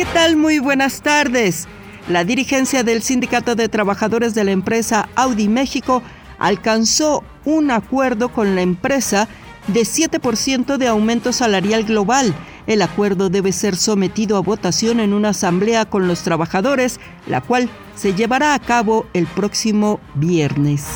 ¿Qué tal? Muy buenas tardes. La dirigencia del Sindicato de Trabajadores de la empresa Audi México alcanzó un acuerdo con la empresa de 7% de aumento salarial global. El acuerdo debe ser sometido a votación en una asamblea con los trabajadores, la cual se llevará a cabo el próximo viernes.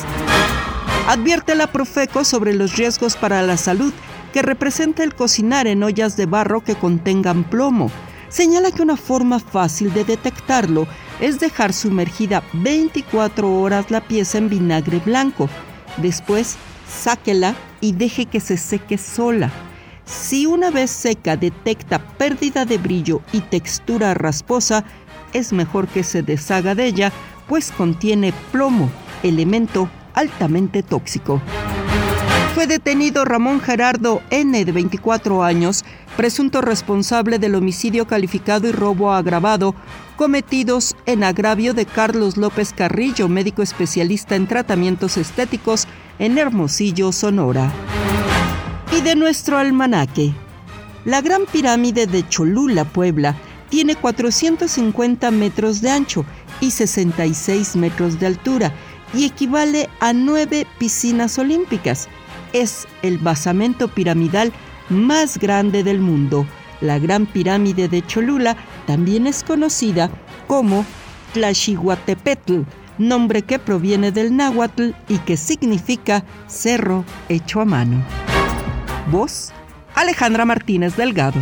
Advierte la Profeco sobre los riesgos para la salud que representa el cocinar en ollas de barro que contengan plomo. Señala que una forma fácil de detectarlo es dejar sumergida 24 horas la pieza en vinagre blanco. Después, sáquela y deje que se seque sola. Si una vez seca detecta pérdida de brillo y textura rasposa, es mejor que se deshaga de ella, pues contiene plomo, elemento altamente tóxico. Fue detenido Ramón Gerardo N., de 24 años, presunto responsable del homicidio calificado y robo agravado cometidos en agravio de Carlos López Carrillo, médico especialista en tratamientos estéticos en Hermosillo, Sonora. Y de nuestro almanaque. La Gran Pirámide de Cholula, Puebla, tiene 450 metros de ancho y 66 metros de altura y equivale a nueve piscinas olímpicas. Es el basamento piramidal más grande del mundo. La Gran Pirámide de Cholula también es conocida como Tlaxihuatepetl, nombre que proviene del náhuatl y que significa cerro hecho a mano. Voz Alejandra Martínez Delgado.